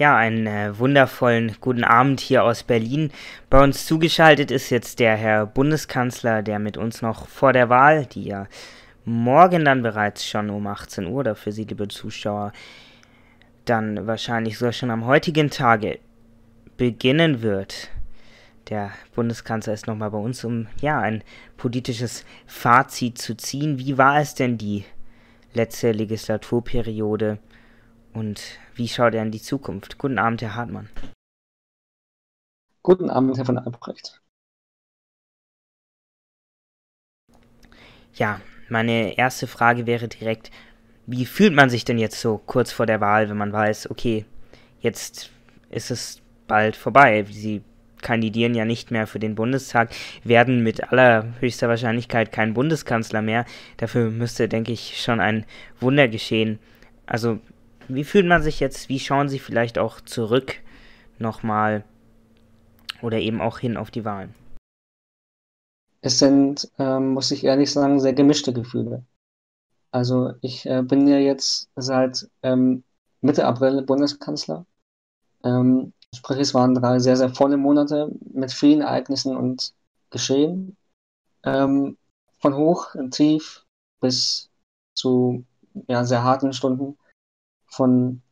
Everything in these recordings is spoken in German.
Ja, einen äh, wundervollen guten Abend hier aus Berlin. Bei uns zugeschaltet ist jetzt der Herr Bundeskanzler, der mit uns noch vor der Wahl, die ja morgen dann bereits schon um 18 Uhr, oder für Sie, liebe Zuschauer, dann wahrscheinlich sogar schon am heutigen Tage beginnen wird. Der Bundeskanzler ist nochmal bei uns, um ja ein politisches Fazit zu ziehen. Wie war es denn die letzte Legislaturperiode? Und wie schaut er in die Zukunft? Guten Abend, Herr Hartmann. Guten Abend, Herr von Albrecht. Ja, meine erste Frage wäre direkt, wie fühlt man sich denn jetzt so kurz vor der Wahl, wenn man weiß, okay, jetzt ist es bald vorbei. Sie kandidieren ja nicht mehr für den Bundestag, werden mit allerhöchster Wahrscheinlichkeit kein Bundeskanzler mehr. Dafür müsste, denke ich, schon ein Wunder geschehen. Also wie fühlt man sich jetzt? Wie schauen Sie vielleicht auch zurück nochmal oder eben auch hin auf die Wahlen? Es sind, ähm, muss ich ehrlich sagen, sehr gemischte Gefühle. Also ich äh, bin ja jetzt seit ähm, Mitte April Bundeskanzler. Ähm, sprich, es waren drei sehr, sehr volle Monate mit vielen Ereignissen und Geschehen. Ähm, von hoch, tief bis zu ja, sehr harten Stunden von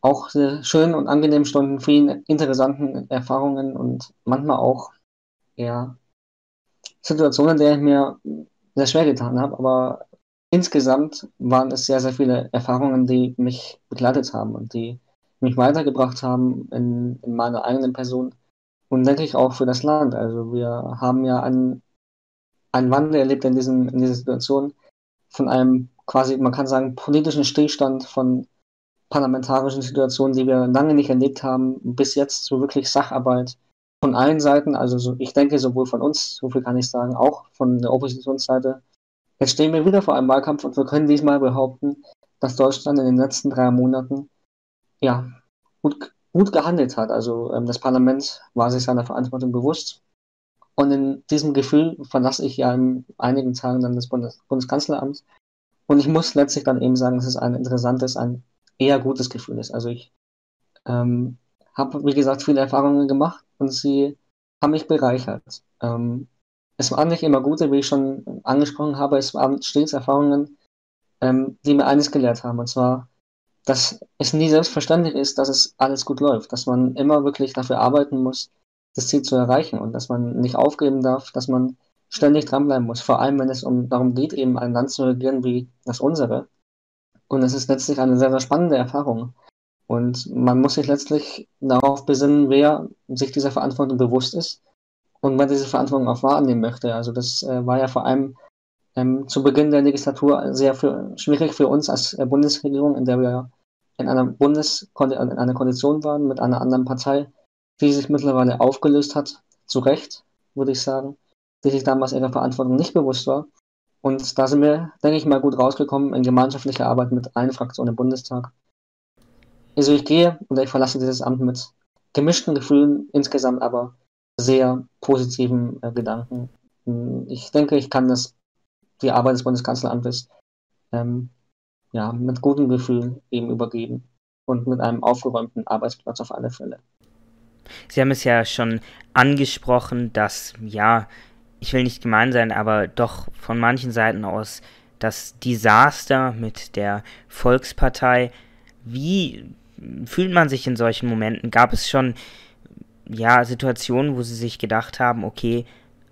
auch schönen und angenehmen Stunden, vielen interessanten Erfahrungen und manchmal auch ja, Situationen, in denen ich mir sehr schwer getan habe. Aber insgesamt waren es sehr, sehr viele Erfahrungen, die mich begleitet haben und die mich weitergebracht haben in, in meiner eigenen Person und denke ich auch für das Land. Also wir haben ja einen, einen Wandel erlebt in, diesen, in dieser Situation von einem quasi, man kann sagen, politischen Stillstand von parlamentarischen Situationen, die wir lange nicht erlebt haben, bis jetzt so wirklich Sacharbeit von allen Seiten, also so, ich denke sowohl von uns, so viel kann ich sagen, auch von der Oppositionsseite. Jetzt stehen wir wieder vor einem Wahlkampf und wir können diesmal behaupten, dass Deutschland in den letzten drei Monaten ja gut, gut gehandelt hat. Also ähm, das Parlament war sich seiner Verantwortung bewusst. Und in diesem Gefühl verlasse ich ja in einigen Tagen dann das Bundes Bundeskanzleramt. Und ich muss letztlich dann eben sagen, es ein interessantes, ein eher gutes Gefühl ist. Also ich ähm, habe, wie gesagt, viele Erfahrungen gemacht und sie haben mich bereichert. Ähm, es waren nicht immer gute, wie ich schon angesprochen habe, es waren stets Erfahrungen, ähm, die mir eines gelehrt haben, und zwar, dass es nie selbstverständlich ist, dass es alles gut läuft, dass man immer wirklich dafür arbeiten muss, das Ziel zu erreichen. Und dass man nicht aufgeben darf, dass man ständig dranbleiben muss, vor allem wenn es um darum geht, eben ein Land zu regieren wie das unsere, und es ist letztlich eine sehr, sehr spannende Erfahrung. Und man muss sich letztlich darauf besinnen, wer sich dieser Verantwortung bewusst ist und wer diese Verantwortung auch wahrnehmen möchte. Also das äh, war ja vor allem ähm, zu Beginn der Legislatur sehr für, schwierig für uns als äh, Bundesregierung, in der wir in einer Bundes in einer Koalition waren mit einer anderen Partei, die sich mittlerweile aufgelöst hat, zu Recht, würde ich sagen, die sich damals ihrer Verantwortung nicht bewusst war und da sind wir, denke ich mal, gut rausgekommen in gemeinschaftlicher Arbeit mit allen Fraktionen im Bundestag. Also ich gehe oder ich verlasse dieses Amt mit gemischten Gefühlen, insgesamt aber sehr positiven äh, Gedanken. Ich denke, ich kann das, die Arbeit des Bundeskanzleramtes ähm, ja, mit guten Gefühlen eben übergeben und mit einem aufgeräumten Arbeitsplatz auf alle Fälle. Sie haben es ja schon angesprochen, dass ja ich will nicht gemein sein, aber doch von manchen Seiten aus das Desaster mit der Volkspartei. Wie fühlt man sich in solchen Momenten? Gab es schon ja Situationen, wo sie sich gedacht haben, okay,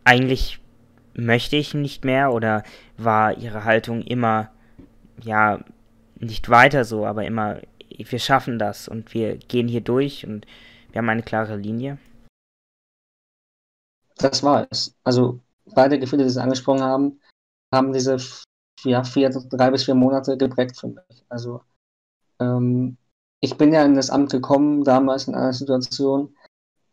eigentlich möchte ich nicht mehr oder war ihre Haltung immer ja nicht weiter so, aber immer wir schaffen das und wir gehen hier durch und wir haben eine klare Linie? Das war es. Also beide Gefühle, die Sie angesprochen haben, haben diese ja, vier, drei bis vier Monate geprägt für mich. Also ähm, ich bin ja in das Amt gekommen, damals in einer Situation,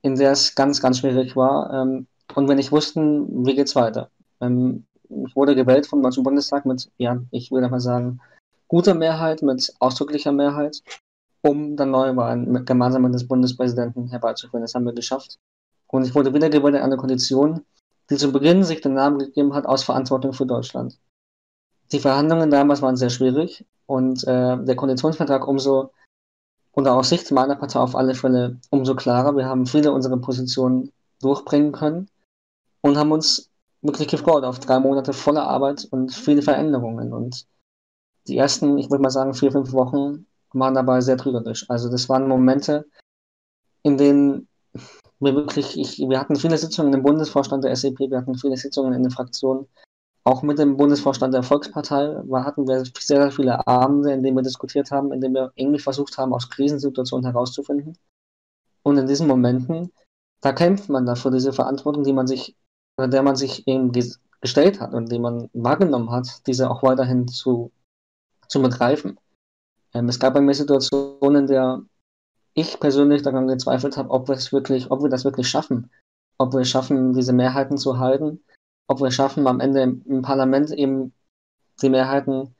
in der es ganz, ganz schwierig war. Ähm, und wenn ich wussten, wie geht's weiter? Ähm, ich wurde gewählt vom Deutschen Bundestag mit, ja, ich würde mal sagen, guter Mehrheit, mit ausdrücklicher Mehrheit, um dann Neuwahlen mit, gemeinsam mit dem Bundespräsidenten herbeizuführen. Das haben wir geschafft. Und ich wurde wiedergewählt in einer Kondition, die zu Beginn sich den Namen gegeben hat aus Verantwortung für Deutschland. Die Verhandlungen damals waren sehr schwierig und äh, der Koalitionsvertrag umso oder aus Sicht meiner Partei auf alle Fälle umso klarer. Wir haben viele unserer Positionen durchbringen können und haben uns wirklich gefreut auf drei Monate voller Arbeit und viele Veränderungen. Und die ersten, ich würde mal sagen, vier, fünf Wochen waren dabei sehr trügerisch. Also das waren Momente, in denen wir wirklich, ich, wir hatten viele Sitzungen im Bundesvorstand der SEP, wir hatten viele Sitzungen in den Fraktionen. Auch mit dem Bundesvorstand der Volkspartei war, hatten wir sehr, sehr viele Abende, in denen wir diskutiert haben, in denen wir irgendwie versucht haben, aus Krisensituationen herauszufinden. Und in diesen Momenten, da kämpft man dafür diese Verantwortung, die man sich, der man sich eben gestellt hat und die man wahrgenommen hat, diese auch weiterhin zu, zu begreifen. Ähm, es gab bei mir Situationen, in der ich persönlich daran gezweifelt habe, ob wir es ob wir das wirklich schaffen. Ob wir es schaffen, diese Mehrheiten zu halten, ob wir es schaffen, am Ende im, im Parlament eben die Mehrheiten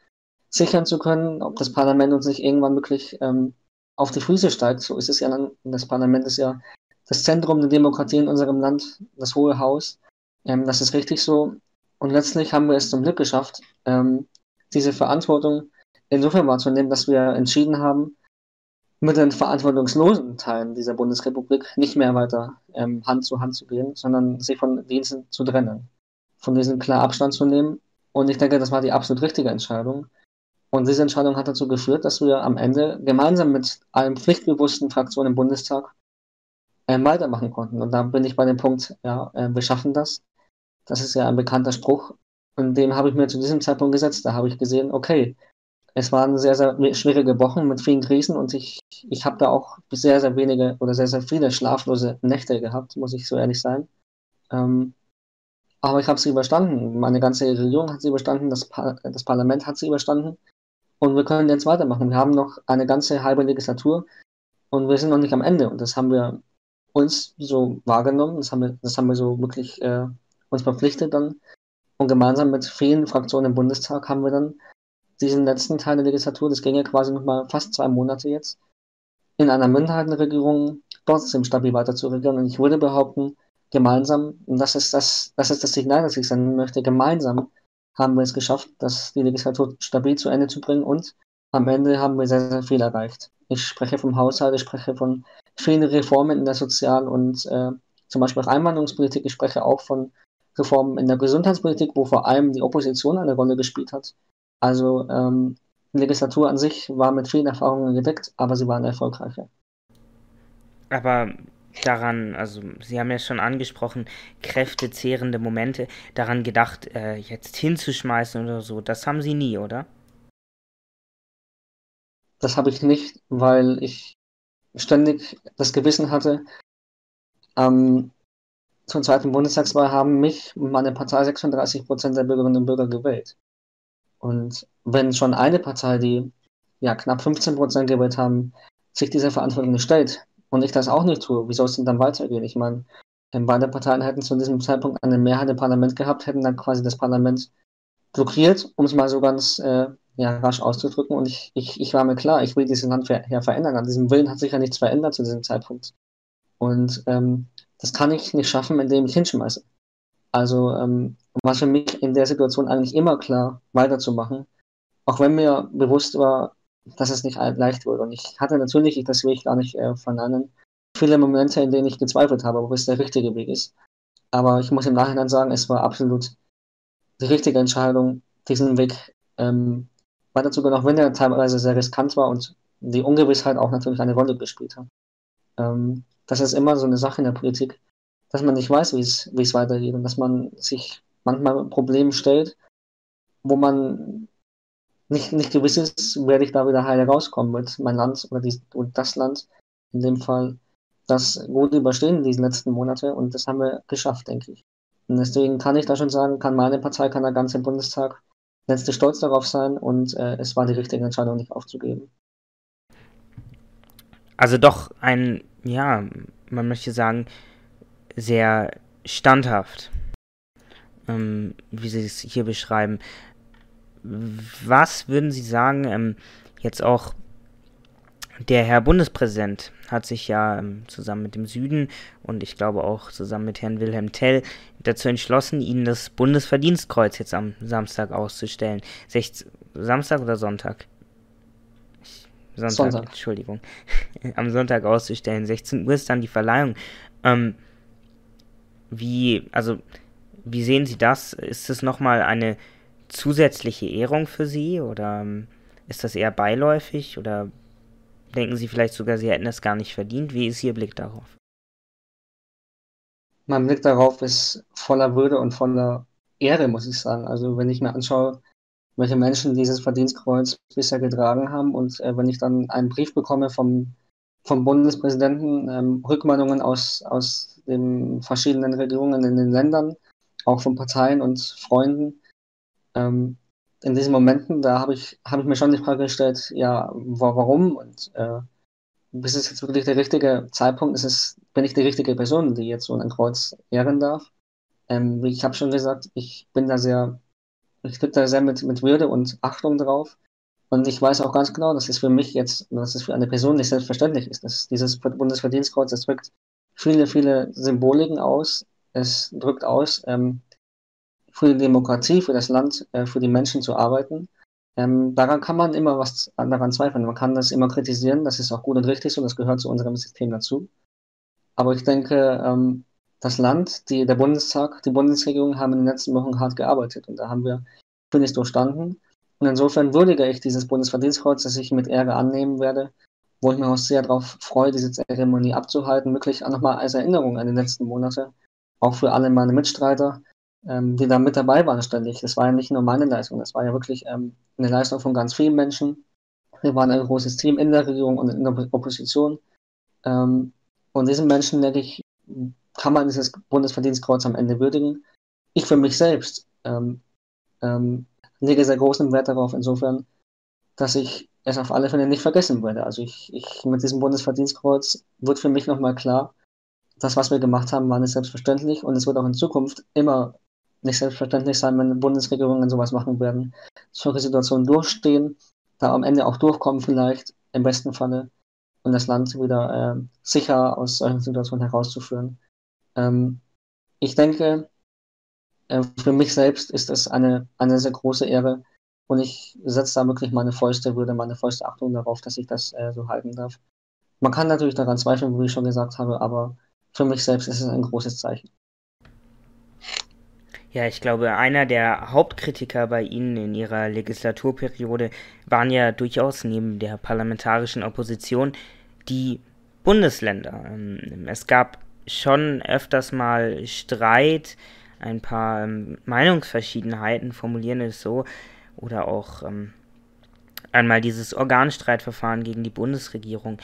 sichern zu können, ob das Parlament uns nicht irgendwann wirklich ähm, auf die Füße steigt. So ist es ja dann. Das Parlament ist ja das Zentrum der Demokratie in unserem Land, das Hohe Haus. Ähm, das ist richtig so. Und letztlich haben wir es zum Glück geschafft, ähm, diese Verantwortung insofern wahrzunehmen, dass wir entschieden haben, mit den verantwortungslosen Teilen dieser Bundesrepublik nicht mehr weiter ähm, Hand zu Hand zu gehen, sondern sich von Diensten zu trennen, von diesen klar Abstand zu nehmen. Und ich denke, das war die absolut richtige Entscheidung. Und diese Entscheidung hat dazu geführt, dass wir am Ende gemeinsam mit allen pflichtbewussten Fraktionen im Bundestag äh, weitermachen konnten. Und da bin ich bei dem Punkt, ja, äh, wir schaffen das. Das ist ja ein bekannter Spruch. Und den habe ich mir zu diesem Zeitpunkt gesetzt. Da habe ich gesehen, okay, es waren sehr, sehr schwierige Wochen mit vielen Krisen und ich, ich habe da auch sehr, sehr wenige oder sehr, sehr viele schlaflose Nächte gehabt, muss ich so ehrlich sein. Ähm, aber ich habe sie überstanden. Meine ganze Regierung hat sie überstanden, das, pa das Parlament hat sie überstanden und wir können jetzt weitermachen. Wir haben noch eine ganze halbe Legislatur und wir sind noch nicht am Ende und das haben wir uns so wahrgenommen, das haben wir, das haben wir so wirklich äh, uns verpflichtet dann und gemeinsam mit vielen Fraktionen im Bundestag haben wir dann diesen letzten Teil der Legislatur, das ging ja quasi noch mal fast zwei Monate jetzt, in einer Minderheitenregierung trotzdem stabil weiter zu regieren. Und ich würde behaupten, gemeinsam, und das ist das, das ist das Signal, das ich senden möchte, gemeinsam haben wir es geschafft, das, die Legislatur stabil zu Ende zu bringen und am Ende haben wir sehr, sehr viel erreicht. Ich spreche vom Haushalt, ich spreche von vielen Reformen in der Sozial- und äh, zum Beispiel auch Einwanderungspolitik, ich spreche auch von Reformen in der Gesundheitspolitik, wo vor allem die Opposition eine Rolle gespielt hat. Also ähm, die Legislatur an sich war mit vielen Erfahrungen gedeckt, aber sie waren erfolgreicher. Aber daran, also Sie haben ja schon angesprochen, kräftezehrende Momente, daran gedacht, äh, jetzt hinzuschmeißen oder so, das haben Sie nie, oder? Das habe ich nicht, weil ich ständig das Gewissen hatte, ähm, zur zweiten Bundestagswahl haben mich und meine Partei 36 Prozent der Bürgerinnen und Bürger gewählt. Und wenn schon eine Partei, die ja knapp 15 Prozent gewählt haben, sich dieser Verantwortung nicht stellt und ich das auch nicht tue, wie soll es denn dann weitergehen? Ich meine, beide Parteien hätten zu diesem Zeitpunkt eine Mehrheit im Parlament gehabt, hätten dann quasi das Parlament blockiert, um es mal so ganz äh, ja, rasch auszudrücken. Und ich, ich, ich war mir klar, ich will dieses Land ja, verändern. An diesem Willen hat sich ja nichts verändert zu diesem Zeitpunkt. Und ähm, das kann ich nicht schaffen, indem ich hinschmeiße. Also ähm, war für mich in der Situation eigentlich immer klar, weiterzumachen. Auch wenn mir bewusst war, dass es nicht leicht wird. Und ich hatte natürlich, das will ich gar nicht äh, verneinen, viele Momente, in denen ich gezweifelt habe, ob es der richtige Weg ist. Aber ich muss im Nachhinein sagen, es war absolut die richtige Entscheidung, diesen Weg ähm, weiterzugehen, auch wenn er teilweise sehr riskant war und die Ungewissheit auch natürlich eine Rolle gespielt hat. Ähm, das ist immer so eine Sache in der Politik, dass man nicht weiß, wie es weitergeht und dass man sich manchmal Probleme stellt, wo man nicht, nicht gewiss ist, werde ich da wieder heil rauskommen mit mein Land oder, die, oder das Land, in dem Fall, das gut überstehen diese letzten Monate und das haben wir geschafft, denke ich. Und deswegen kann ich da schon sagen, kann meine Partei, kann der ganze Bundestag letztlich stolz darauf sein und äh, es war die richtige Entscheidung, nicht aufzugeben. Also doch ein, ja, man möchte sagen, sehr standhaft ähm, wie Sie es hier beschreiben. Was würden Sie sagen, ähm, jetzt auch der Herr Bundespräsident hat sich ja ähm, zusammen mit dem Süden und ich glaube auch zusammen mit Herrn Wilhelm Tell dazu entschlossen, Ihnen das Bundesverdienstkreuz jetzt am Samstag auszustellen. Sech Samstag oder Sonntag? Sonntag, Sonntag. Entschuldigung, am Sonntag auszustellen. 16 Uhr ist dann die Verleihung. Ähm, wie, also, wie sehen Sie das? Ist es nochmal eine zusätzliche Ehrung für Sie oder ähm, ist das eher beiläufig oder denken Sie vielleicht sogar, Sie hätten es gar nicht verdient? Wie ist Ihr Blick darauf? Mein Blick darauf ist voller Würde und voller Ehre, muss ich sagen. Also wenn ich mir anschaue, welche Menschen dieses Verdienstkreuz bisher getragen haben und äh, wenn ich dann einen Brief bekomme vom, vom Bundespräsidenten, ähm, Rückmeldungen aus, aus den verschiedenen Regierungen in den Ländern, auch von Parteien und Freunden, ähm, in diesen Momenten, da habe ich, hab ich mir schon die Frage gestellt, ja, warum und äh, bis es jetzt wirklich der richtige Zeitpunkt ist, es, bin ich die richtige Person, die jetzt so ein Kreuz ehren darf. Ähm, ich habe schon gesagt, ich bin da sehr, ich bin da sehr mit, mit Würde und Achtung drauf. Und ich weiß auch ganz genau, dass es für mich jetzt, dass es für eine Person nicht selbstverständlich ist. Dass dieses Bundesverdienstkreuz, das drückt viele, viele Symboliken aus. Es drückt aus, ähm, für die Demokratie, für das Land, äh, für die Menschen zu arbeiten. Ähm, daran kann man immer was daran zweifeln. Man kann das immer kritisieren, das ist auch gut und richtig so, das gehört zu unserem System dazu. Aber ich denke, ähm, das Land, die, der Bundestag, die Bundesregierung haben in den letzten Wochen hart gearbeitet und da haben wir vieles durchstanden. Und insofern würdige ich dieses Bundesverdienstkreuz, das ich mit Ehre annehmen werde, wo ich mich auch sehr darauf freue, diese Zeremonie abzuhalten, wirklich auch nochmal als Erinnerung an die letzten Monate, auch für alle meine Mitstreiter, ähm, die da mit dabei waren ständig. Das war ja nicht nur meine Leistung, das war ja wirklich ähm, eine Leistung von ganz vielen Menschen. Wir waren ein großes Team in der Regierung und in der Opposition. Ähm, und diesen Menschen, denke ich, kann man dieses Bundesverdienstkreuz am Ende würdigen. Ich für mich selbst ähm, ähm, lege sehr großen Wert darauf, insofern, dass ich es auf alle Fälle nicht vergessen werde. Also ich, ich mit diesem Bundesverdienstkreuz wird für mich nochmal klar, das, was wir gemacht haben, war nicht selbstverständlich und es wird auch in Zukunft immer nicht selbstverständlich sein, wenn Bundesregierungen sowas machen werden. Solche Situationen durchstehen, da am Ende auch durchkommen vielleicht, im besten Falle, und das Land wieder äh, sicher aus solchen Situationen herauszuführen. Ähm, ich denke, äh, für mich selbst ist es eine, eine sehr große Ehre und ich setze da wirklich meine vollste Würde, meine vollste Achtung darauf, dass ich das äh, so halten darf. Man kann natürlich daran zweifeln, wie ich schon gesagt habe, aber für mich selbst ist es ein großes Zeichen. Ja, ich glaube, einer der Hauptkritiker bei Ihnen in Ihrer Legislaturperiode waren ja durchaus neben der parlamentarischen Opposition die Bundesländer. Ähm, es gab schon öfters mal Streit, ein paar ähm, Meinungsverschiedenheiten, formulieren es so, oder auch ähm, einmal dieses Organstreitverfahren gegen die Bundesregierung.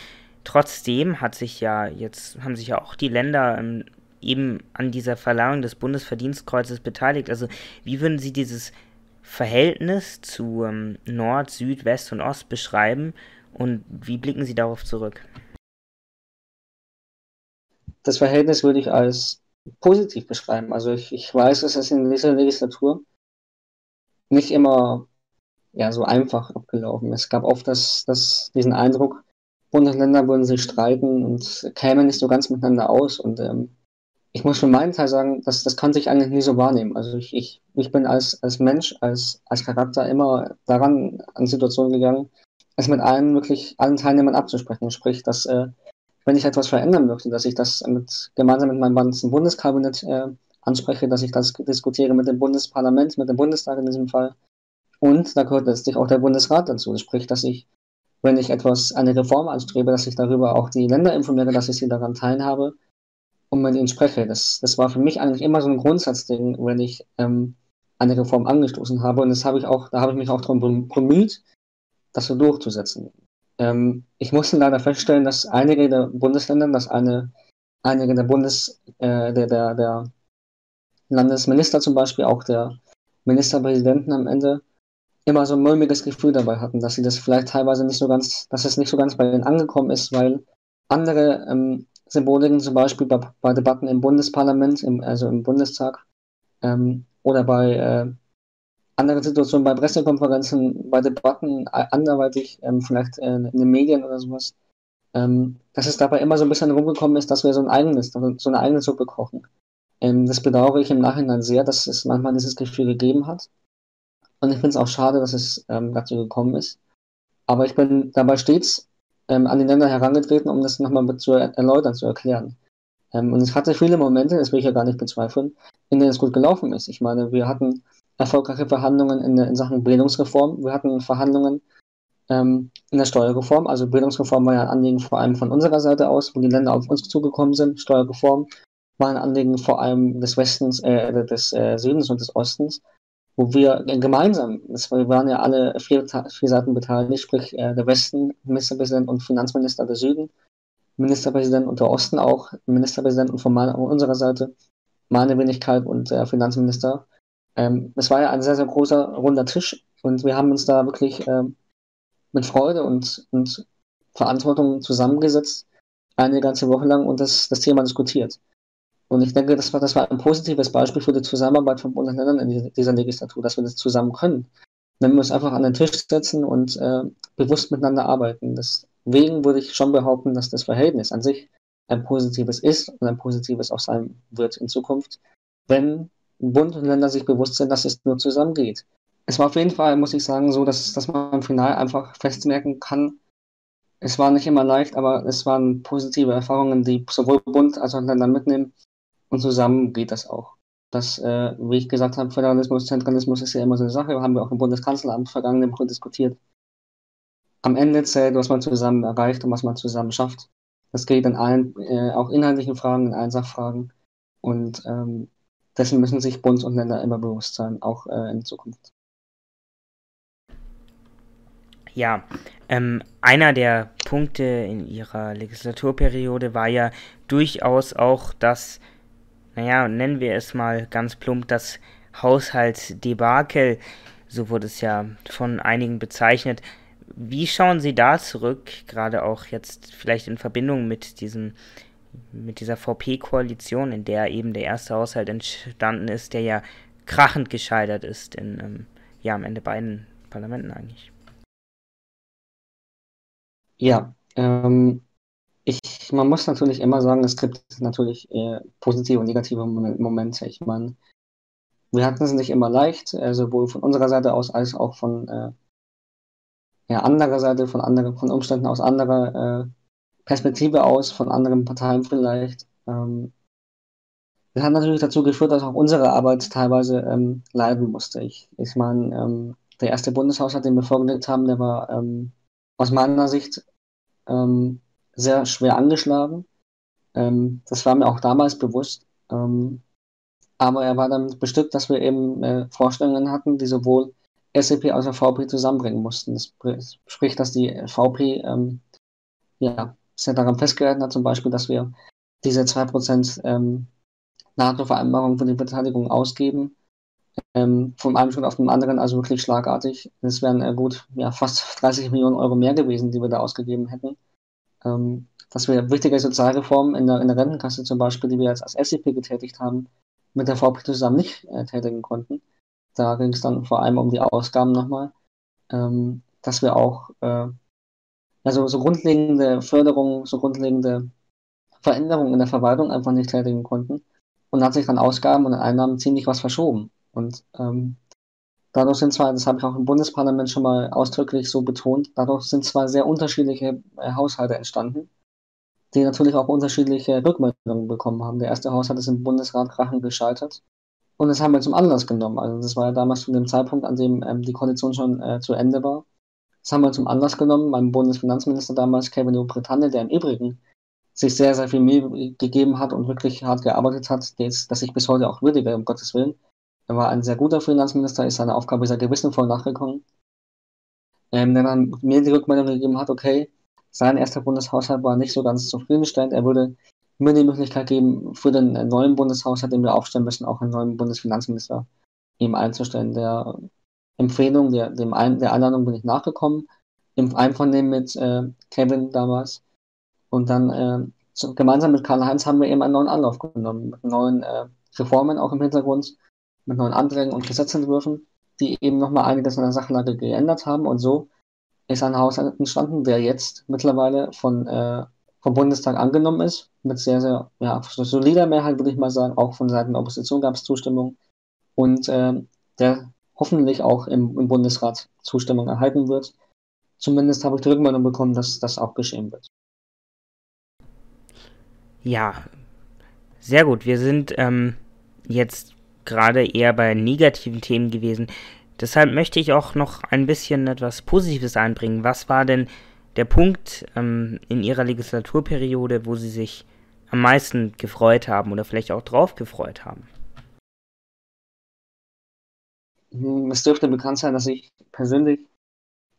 Trotzdem hat sich ja jetzt haben sich ja auch die Länder eben an dieser Verleihung des Bundesverdienstkreuzes beteiligt. Also wie würden Sie dieses Verhältnis zu ähm, Nord, Süd, West und Ost beschreiben und wie blicken Sie darauf zurück? Das Verhältnis würde ich als positiv beschreiben. Also ich, ich weiß, dass es in dieser Legislatur nicht immer ja, so einfach abgelaufen ist. Es gab oft das, das, diesen Eindruck, Bundesländer würden sich streiten und kämen nicht so ganz miteinander aus. Und ähm, ich muss für meinen Teil sagen, das, das kann sich eigentlich nie so wahrnehmen. Also ich, ich, ich bin als, als Mensch, als, als Charakter immer daran an Situationen gegangen, es mit allen wirklich, allen Teilnehmern abzusprechen. Sprich, dass äh, wenn ich etwas verändern möchte, dass ich das mit, gemeinsam mit meinem ganzen Bundeskabinett äh, anspreche, dass ich das diskutiere mit dem Bundesparlament, mit dem Bundestag in diesem Fall. Und da gehört letztlich auch der Bundesrat dazu. Sprich, dass ich, wenn ich etwas, eine Reform anstrebe, dass ich darüber auch die Länder informiere, dass ich sie daran teilhabe und mit ihnen spreche. Das, das war für mich eigentlich immer so ein Grundsatzding, wenn ich ähm, eine Reform angestoßen habe. Und das habe ich auch, da habe ich mich auch darum bemüht, das so durchzusetzen. Ähm, ich musste leider feststellen, dass einige der Bundesländer, dass eine, einige der Bundes, äh, der, der, der Landesminister zum Beispiel, auch der Ministerpräsidenten am Ende, immer so ein mulmiges Gefühl dabei hatten, dass sie das vielleicht teilweise nicht so ganz, dass es nicht so ganz bei ihnen angekommen ist, weil andere ähm, Symboliken, zum Beispiel bei, bei Debatten im Bundesparlament, im, also im Bundestag, ähm, oder bei äh, anderen Situationen, bei Pressekonferenzen, bei Debatten, äh, anderweitig, ähm, vielleicht äh, in den Medien oder sowas, ähm, dass es dabei immer so ein bisschen rumgekommen ist, dass wir so ein eigenes, so eine eigene Suppe kochen. Ähm, das bedauere ich im Nachhinein sehr, dass es manchmal dieses Gefühl gegeben hat. Und ich finde es auch schade, dass es ähm, dazu gekommen ist. Aber ich bin dabei stets ähm, an die Länder herangetreten, um das nochmal zu erläutern, zu erklären. Ähm, und es hatte viele Momente, das will ich ja gar nicht bezweifeln, in denen es gut gelaufen ist. Ich meine, wir hatten erfolgreiche Verhandlungen in, in Sachen Bildungsreform, wir hatten Verhandlungen ähm, in der Steuerreform. Also Bildungsreform war ja ein Anliegen vor allem von unserer Seite aus, wo die Länder auf uns zugekommen sind. Steuerreform war ein Anliegen vor allem des Westens, äh, des äh, Südens und des Ostens, wo wir gemeinsam, das, wir waren ja alle vier, vier Seiten beteiligt, sprich äh, der Westen, Ministerpräsident und Finanzminister der Süden, Ministerpräsident und der Osten auch, Ministerpräsident und von meiner, unserer Seite meine Wenigkeit und der Finanzminister. Ähm, es war ja ein sehr, sehr großer, runder Tisch und wir haben uns da wirklich ähm, mit Freude und, und Verantwortung zusammengesetzt, eine ganze Woche lang und das, das Thema diskutiert. Und ich denke, das war, das war ein positives Beispiel für die Zusammenarbeit von Bund und Ländern in dieser Legislatur, dass wir das zusammen können. Wenn wir uns einfach an den Tisch setzen und äh, bewusst miteinander arbeiten. Deswegen würde ich schon behaupten, dass das Verhältnis an sich ein positives ist und ein positives auch sein wird in Zukunft, wenn Bund und Länder sich bewusst sind, dass es nur zusammen geht es war auf jeden Fall, muss ich sagen, so, dass, dass man im Final einfach festmerken kann, es war nicht immer leicht, aber es waren positive Erfahrungen, die sowohl Bund als auch Länder mitnehmen und zusammen geht das auch. Das, äh, wie ich gesagt habe, Föderalismus, Zentralismus ist ja immer so eine Sache, haben wir auch im Bundeskanzleramt vergangene Woche diskutiert. Am Ende zählt, was man zusammen erreicht und was man zusammen schafft. Das geht in allen, äh, auch inhaltlichen Fragen, in allen Sachfragen. Und ähm, dessen müssen sich Bund und Länder immer bewusst sein, auch äh, in Zukunft. Ja, ähm, einer der Punkte in ihrer Legislaturperiode war ja durchaus auch das, naja, nennen wir es mal ganz plump, das Haushaltsdebakel, so wurde es ja von einigen bezeichnet. Wie schauen Sie da zurück, gerade auch jetzt vielleicht in Verbindung mit diesem mit dieser VP-Koalition, in der eben der erste Haushalt entstanden ist, der ja krachend gescheitert ist in ähm, ja am Ende beiden Parlamenten eigentlich. Ja, ähm, ich, man muss natürlich immer sagen, es gibt natürlich äh, positive und negative Momente. Ich meine, wir hatten es nicht immer leicht, äh, sowohl von unserer Seite aus als auch von äh, ja, anderer Seite, von anderen, von Umständen aus anderer äh, Perspektive aus, von anderen Parteien vielleicht. Ähm, das hat natürlich dazu geführt, dass auch unsere Arbeit teilweise ähm, leiden musste. Ich, ich meine, ähm, der erste Bundeshaushalt, den wir vorgelegt haben, der war ähm, aus meiner Sicht ähm, sehr schwer angeschlagen. Ähm, das war mir auch damals bewusst. Ähm, aber er war dann bestückt, dass wir eben äh, Vorstellungen hatten, die sowohl SAP als auch VP zusammenbringen mussten. Das spricht, dass die VP ähm, ja, sehr daran festgehalten hat, zum Beispiel, dass wir diese 2% ähm, NATO-Vereinbarung für die Beteiligung ausgeben ähm, von einem Schritt auf den anderen, also wirklich schlagartig. Es wären äh, gut, ja, fast 30 Millionen Euro mehr gewesen, die wir da ausgegeben hätten. Ähm, dass wir wichtige Sozialreformen in der, in der Rentenkasse zum Beispiel, die wir jetzt als SCP getätigt haben, mit der VP zusammen nicht äh, tätigen konnten. Da ging es dann vor allem um die Ausgaben nochmal, ähm, dass wir auch äh, also so grundlegende Förderungen, so grundlegende Veränderungen in der Verwaltung einfach nicht tätigen konnten. Und hat sich dann Ausgaben und Einnahmen ziemlich was verschoben. Und ähm, dadurch sind zwar, das habe ich auch im Bundesparlament schon mal ausdrücklich so betont, dadurch sind zwar sehr unterschiedliche äh, Haushalte entstanden, die natürlich auch unterschiedliche Rückmeldungen bekommen haben. Der erste Haushalt ist im Bundesrat krachend gescheitert. Und das haben wir zum Anlass genommen. Also das war ja damals zu dem Zeitpunkt, an dem ähm, die Koalition schon äh, zu Ende war. Das haben wir zum Anlass genommen. Mein Bundesfinanzminister damals, Kevin O'Brien, der im Übrigen sich sehr, sehr viel Mühe gegeben hat und wirklich hart gearbeitet hat, das, das ich bis heute auch würdige, um Gottes Willen, er war ein sehr guter Finanzminister, ist seiner Aufgabe sehr gewissenvoll nachgekommen. Ähm, der dann mir die Rückmeldung gegeben hat, okay, sein erster Bundeshaushalt war nicht so ganz zufriedenstellend. Er würde mir die Möglichkeit geben, für den neuen Bundeshaushalt, den wir aufstellen müssen, auch einen neuen Bundesfinanzminister ihm einzustellen. Der Empfehlung, der, dem Ein der Einladung bin ich nachgekommen, im Einvernehmen mit äh, Kevin damals. Und dann äh, so, gemeinsam mit Karl-Heinz haben wir eben einen neuen Anlauf genommen, mit neuen äh, Reformen auch im Hintergrund mit neuen Anträgen und Gesetzentwürfen, die eben nochmal einiges an der Sachlage geändert haben. Und so ist ein Haushalt entstanden, der jetzt mittlerweile von, äh, vom Bundestag angenommen ist, mit sehr, sehr ja, solider Mehrheit, würde ich mal sagen. Auch von Seiten der Opposition gab es Zustimmung. Und äh, der hoffentlich auch im, im Bundesrat Zustimmung erhalten wird. zumindest habe ich die Rückmeldung bekommen, dass das auch geschehen wird. Ja, sehr gut. Wir sind ähm, jetzt gerade eher bei negativen Themen gewesen. Deshalb möchte ich auch noch ein bisschen etwas Positives einbringen. Was war denn der Punkt ähm, in Ihrer Legislaturperiode, wo Sie sich am meisten gefreut haben oder vielleicht auch drauf gefreut haben? Hm, es dürfte bekannt sein, dass ich persönlich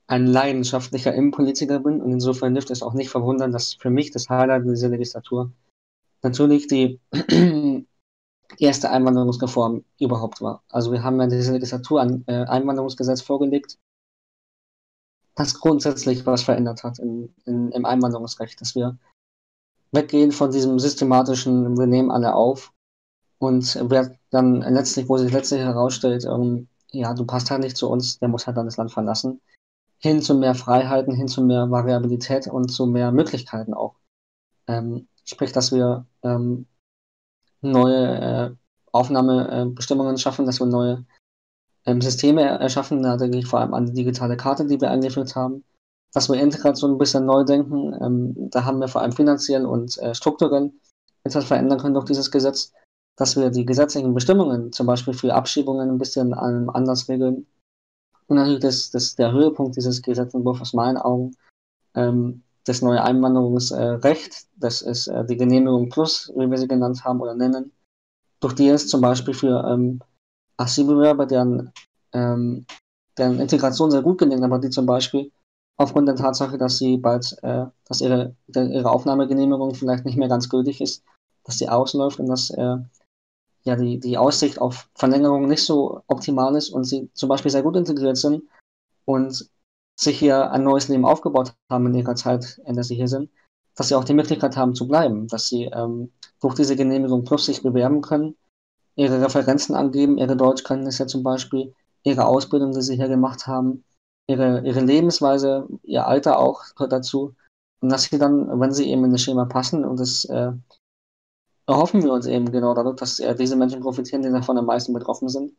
ein leidenschaftlicher Innenpolitiker bin und insofern dürfte es auch nicht verwundern, dass für mich das Highlight dieser Legislatur natürlich die erste Einwanderungsreform überhaupt war. Also wir haben ja diese Legislatur ein äh, Einwanderungsgesetz vorgelegt, das grundsätzlich was verändert hat in, in, im Einwanderungsrecht, dass wir weggehen von diesem systematischen, wir nehmen alle auf und wer dann letztlich, wo sich letztlich herausstellt, ähm, ja, du passt halt nicht zu uns, der muss halt dann das Land verlassen, hin zu mehr Freiheiten, hin zu mehr Variabilität und zu mehr Möglichkeiten auch. Ähm, sprich, dass wir ähm, neue äh, Aufnahmebestimmungen schaffen, dass wir neue ähm, Systeme erschaffen. Da denke ich vor allem an die digitale Karte, die wir eingeführt haben. Dass wir Integration ein bisschen neu denken. Ähm, da haben wir vor allem finanziell und äh, strukturell etwas verändern können durch dieses Gesetz. Dass wir die gesetzlichen Bestimmungen, zum Beispiel für Abschiebungen, ein bisschen anders regeln. Und natürlich das, das, der Höhepunkt dieses Gesetzentwurfs aus meinen Augen, ähm, das neue Einwanderungsrecht, das ist äh, die Genehmigung Plus, wie wir sie genannt haben oder nennen, durch die es zum Beispiel für ähm, Asylbewerber, deren, ähm, deren Integration sehr gut gelingt, aber die zum Beispiel aufgrund der Tatsache, dass sie bald, äh, dass ihre, der, ihre Aufnahmegenehmigung vielleicht nicht mehr ganz gültig ist, dass sie ausläuft und dass äh, ja die, die Aussicht auf Verlängerung nicht so optimal ist und sie zum Beispiel sehr gut integriert sind und sich hier ein neues Leben aufgebaut haben in ihrer Zeit, in der sie hier sind, dass sie auch die Möglichkeit haben zu bleiben, dass sie ähm, durch diese Genehmigung plus sich bewerben können, ihre Referenzen angeben, ihre Deutschkenntnisse zum Beispiel, ihre Ausbildung, die sie hier gemacht haben, ihre, ihre Lebensweise, ihr Alter auch gehört dazu. Und dass sie dann, wenn sie eben in das Schema passen, und das äh, erhoffen wir uns eben genau dadurch, dass äh, diese Menschen profitieren, die davon am meisten betroffen sind,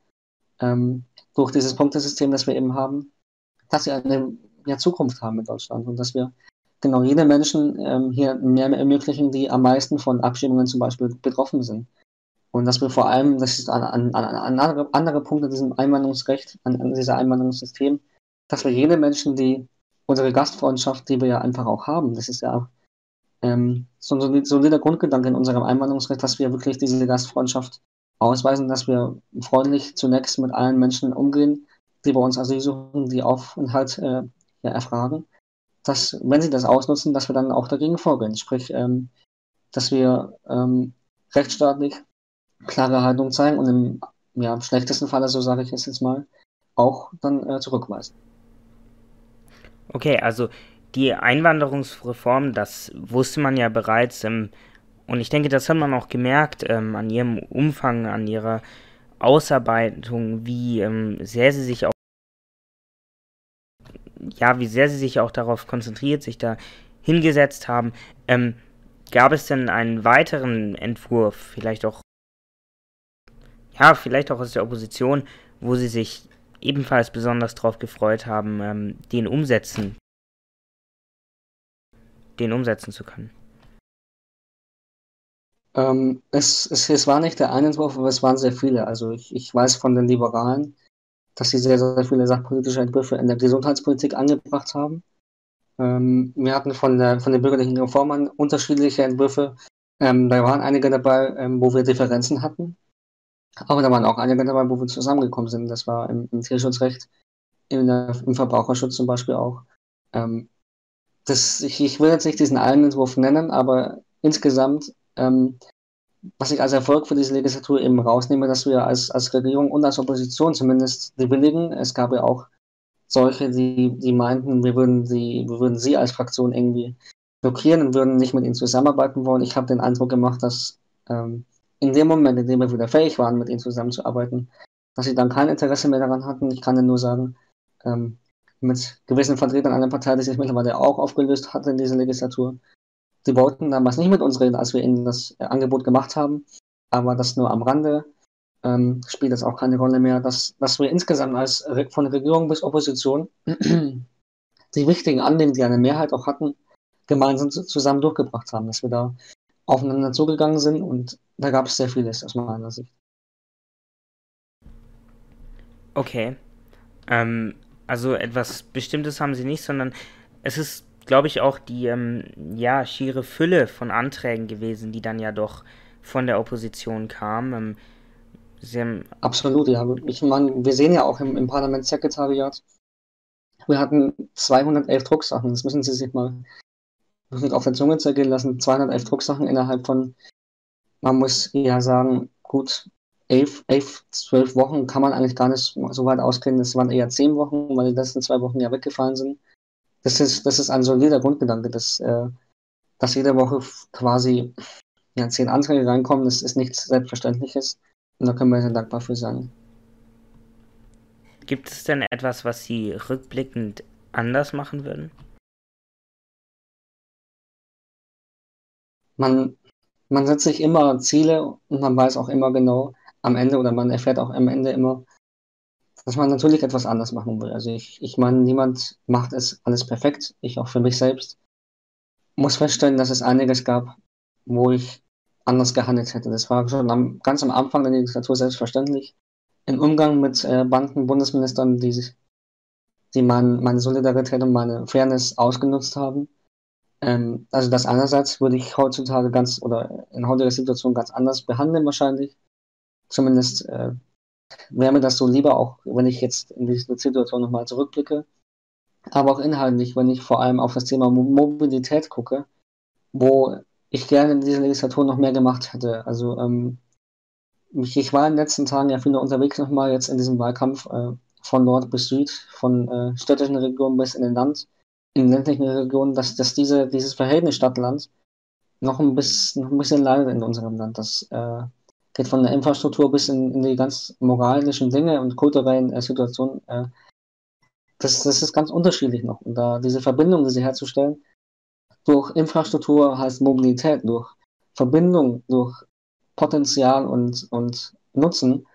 ähm, durch dieses Punktesystem, das wir eben haben, dass sie eine ja, Zukunft haben in Deutschland und dass wir genau jene Menschen ähm, hier mehr ermöglichen, die am meisten von Abschiebungen zum Beispiel betroffen sind. Und dass wir vor allem, das ist ein, ein, ein andere, andere Punkt an diesem Einwanderungsrecht, an, an dieser Einwanderungssystem, dass wir jene Menschen, die unsere Gastfreundschaft, die wir ja einfach auch haben, das ist ja ähm, so, so, so der Grundgedanke in unserem Einwanderungsrecht, dass wir wirklich diese Gastfreundschaft ausweisen, dass wir freundlich zunächst mit allen Menschen umgehen, die bei uns Asyl suchen, die Aufenthalt äh, ja, erfragen, dass, wenn sie das ausnutzen, dass wir dann auch dagegen vorgehen. Sprich, ähm, dass wir ähm, rechtsstaatlich klare Haltung zeigen und im ja, schlechtesten Falle, so sage ich es jetzt mal, auch dann äh, zurückweisen. Okay, also die Einwanderungsreform, das wusste man ja bereits, ähm, und ich denke, das hat man auch gemerkt ähm, an ihrem Umfang, an ihrer Ausarbeitung, wie ähm, sehr sie sich auch ja, wie sehr sie sich auch darauf konzentriert, sich da hingesetzt haben. Ähm, gab es denn einen weiteren Entwurf, vielleicht auch, ja, vielleicht auch aus der Opposition, wo sie sich ebenfalls besonders darauf gefreut haben, ähm, den umsetzen, den umsetzen zu können? Ähm, es, es, es war nicht der eine Entwurf, aber es waren sehr viele. Also ich, ich weiß von den Liberalen, dass sie sehr, sehr viele sachpolitische Entwürfe in der Gesundheitspolitik angebracht haben. Ähm, wir hatten von, der, von den bürgerlichen Reformern unterschiedliche Entwürfe. Ähm, da waren einige dabei, ähm, wo wir Differenzen hatten. Aber da waren auch einige dabei, wo wir zusammengekommen sind. Das war im, im Tierschutzrecht, der, im Verbraucherschutz zum Beispiel auch. Ähm, das, ich, ich will jetzt nicht diesen einen Entwurf nennen, aber insgesamt ähm, was ich als Erfolg für diese Legislatur eben rausnehme, dass wir als, als Regierung und als Opposition zumindest die billigen. Es gab ja auch solche, die, die meinten, wir würden, sie, wir würden sie als Fraktion irgendwie blockieren und würden nicht mit ihnen zusammenarbeiten wollen. Ich habe den Eindruck gemacht, dass ähm, in dem Moment, in dem wir wieder fähig waren, mit ihnen zusammenzuarbeiten, dass sie dann kein Interesse mehr daran hatten. Ich kann Ihnen nur sagen, ähm, mit gewissen Vertretern einer Partei, die sich mittlerweile auch aufgelöst hat in dieser Legislatur, Sie wollten damals nicht mit uns reden, als wir ihnen das äh, Angebot gemacht haben, aber das nur am Rande. Ähm, spielt das auch keine Rolle mehr, dass, dass wir insgesamt als von Regierung bis Opposition die wichtigen Anliegen, die eine Mehrheit auch hatten, gemeinsam zusammen durchgebracht haben, dass wir da aufeinander zugegangen sind und da gab es sehr vieles aus meiner Sicht. Okay. Ähm, also etwas Bestimmtes haben sie nicht, sondern es ist, glaube ich, auch die ähm, ja, schiere Fülle von Anträgen gewesen, die dann ja doch von der Opposition kamen. Ähm, Absolut, ja. Ich meine, wir sehen ja auch im, im Parlamentssekretariat, wir hatten 211 Drucksachen. Das müssen Sie sich mal auf der Zunge zergehen lassen. 211 Drucksachen innerhalb von, man muss ja sagen, gut, elf, elf, zwölf Wochen kann man eigentlich gar nicht so weit auskennen. Das waren eher zehn Wochen, weil die letzten zwei Wochen ja weggefallen sind. Das ist, das ist ein solider Grundgedanke, dass, äh, dass jede Woche quasi ja, zehn Anträge reinkommen. Das ist nichts Selbstverständliches. Und da können wir sehr dankbar für sein. Gibt es denn etwas, was Sie rückblickend anders machen würden? Man, man setzt sich immer Ziele und man weiß auch immer genau am Ende oder man erfährt auch am Ende immer, dass man natürlich etwas anders machen will. Also ich, ich meine, niemand macht es alles perfekt. Ich auch für mich selbst muss feststellen, dass es einiges gab, wo ich anders gehandelt hätte. Das war schon am, ganz am Anfang der Legislatur selbstverständlich. Im Umgang mit äh, Banken, Bundesministern, die, die mein, meine Solidarität und meine Fairness ausgenutzt haben. Ähm, also das einerseits würde ich heutzutage ganz oder in heutiger Situation ganz anders behandeln wahrscheinlich. Zumindest äh, wäre mir das so lieber, auch wenn ich jetzt in diese Situation nochmal zurückblicke. Aber auch inhaltlich, wenn ich vor allem auf das Thema Mobilität gucke, wo ich gerne in dieser Legislatur noch mehr gemacht hätte. Also ähm, ich, ich, war in den letzten Tagen ja viel unterwegs nochmal jetzt in diesem Wahlkampf äh, von Nord bis Süd, von äh, städtischen Regionen bis in den Land, in ländlichen Regionen, dass, dass diese, dieses Verhältnis Stadt-Land noch ein bisschen, noch ein bisschen leidet in unserem Land. Das äh, geht von der Infrastruktur bis in, in die ganz moralischen Dinge und kulturellen äh, Situationen. Äh, das, das ist ganz unterschiedlich noch. Und da diese Verbindung, diese herzustellen, durch Infrastruktur heißt Mobilität, durch Verbindung, durch Potenzial und, und Nutzen,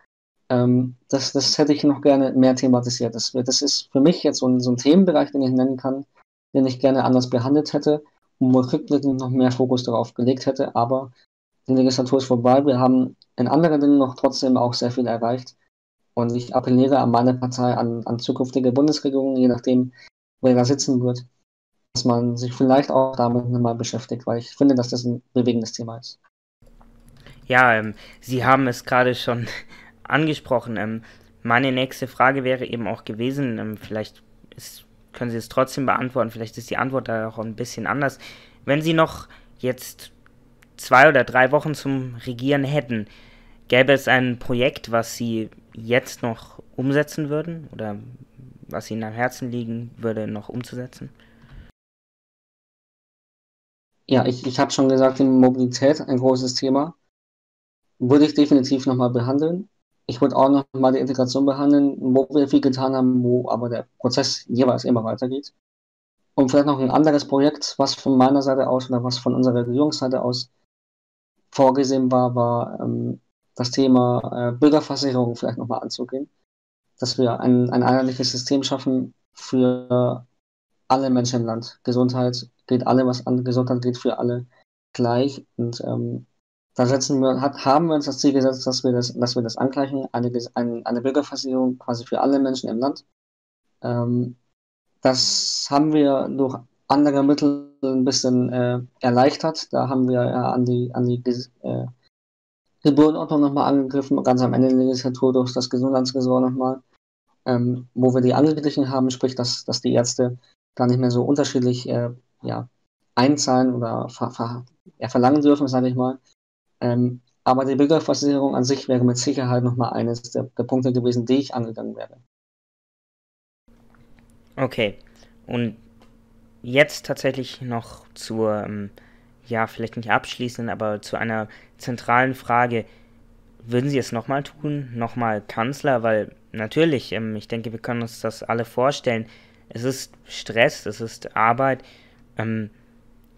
ähm, das, das hätte ich noch gerne mehr thematisiert. Das, das ist für mich jetzt so ein, so ein Themenbereich, den ich nennen kann, den ich gerne anders behandelt hätte und rückblickend noch mehr Fokus darauf gelegt hätte. Aber die Legislatur ist vorbei. Wir haben in anderen Dingen noch trotzdem auch sehr viel erreicht. Und ich appelliere an meine Partei, an, an zukünftige Bundesregierungen, je nachdem, wer da sitzen wird, dass man sich vielleicht auch damit mal beschäftigt, weil ich finde, dass das ein bewegendes Thema ist. Ja, ähm, Sie haben es gerade schon angesprochen. Ähm, meine nächste Frage wäre eben auch gewesen, ähm, vielleicht ist, können Sie es trotzdem beantworten, vielleicht ist die Antwort da auch ein bisschen anders. Wenn Sie noch jetzt zwei oder drei Wochen zum Regieren hätten, gäbe es ein Projekt, was Sie jetzt noch umsetzen würden oder was Ihnen am Herzen liegen würde, noch umzusetzen? Ja, ich, ich habe schon gesagt, die Mobilität ein großes Thema. Würde ich definitiv nochmal behandeln. Ich würde auch nochmal die Integration behandeln, wo wir viel getan haben, wo aber der Prozess jeweils immer weitergeht. Und vielleicht noch ein anderes Projekt, was von meiner Seite aus oder was von unserer Regierungsseite aus vorgesehen war, war ähm, das Thema äh, Bürgerversicherung vielleicht nochmal anzugehen. Dass wir ein, ein einheitliches System schaffen für alle Menschen im Land. Gesundheit geht alle was an, Gesundheit geht für alle gleich. Und ähm, da setzen wir, hat, haben wir uns das Ziel gesetzt, dass wir das, dass wir das angleichen, eine, eine, eine Bürgerversicherung quasi für alle Menschen im Land. Ähm, das haben wir durch andere Mittel ein bisschen äh, erleichtert. Da haben wir ja an die, an die äh, Geburtenordnung nochmal angegriffen, ganz am Ende der Legislatur durch das Gesundheitsressort nochmal, ähm, wo wir die angeglichen haben, sprich, dass, dass die Ärzte gar nicht mehr so unterschiedlich äh, ja, einzahlen oder ver, ver, ja, verlangen dürfen, sage ich mal. Ähm, aber die Bürgerversicherung an sich wäre mit Sicherheit nochmal eines der, der Punkte gewesen, die ich angegangen wäre. Okay. Und jetzt tatsächlich noch zur, ähm, ja, vielleicht nicht abschließend, aber zu einer zentralen Frage. Würden Sie es nochmal tun? Nochmal Kanzler? Weil natürlich, ähm, ich denke, wir können uns das alle vorstellen. Es ist Stress, es ist Arbeit. Ähm,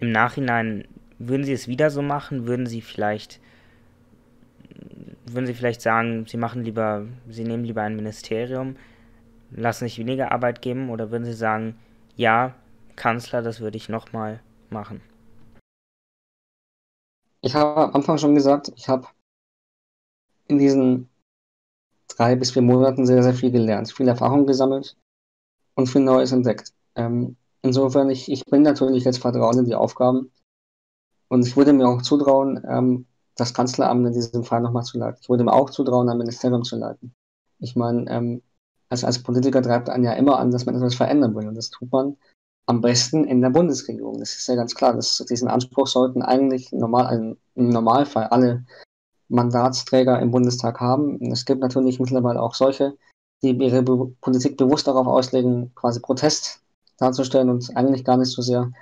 Im Nachhinein würden Sie es wieder so machen? Würden Sie vielleicht würden Sie vielleicht sagen, Sie machen lieber, Sie nehmen lieber ein Ministerium, lassen sich weniger Arbeit geben, oder würden Sie sagen, ja, Kanzler, das würde ich nochmal machen. Ich habe am Anfang schon gesagt, ich habe in diesen drei bis vier Monaten sehr, sehr viel gelernt, viel Erfahrung gesammelt und viel Neues entdeckt. Ähm, insofern, ich, ich bin natürlich jetzt vertraut in die Aufgaben und ich würde mir auch zutrauen, ähm, das Kanzleramt in diesem Fall nochmal zu leiten. Ich würde mir auch zutrauen, ein Ministerium zu leiten. Ich meine, ähm, als, als Politiker treibt einen ja immer an, dass man etwas verändern will und das tut man am besten in der Bundesregierung. Das ist ja ganz klar. Das, diesen Anspruch sollten eigentlich normal, im Normalfall alle Mandatsträger im Bundestag haben. Es gibt natürlich mittlerweile auch solche, die ihre Be Politik bewusst darauf auslegen, quasi Protest darzustellen und eigentlich gar nicht so sehr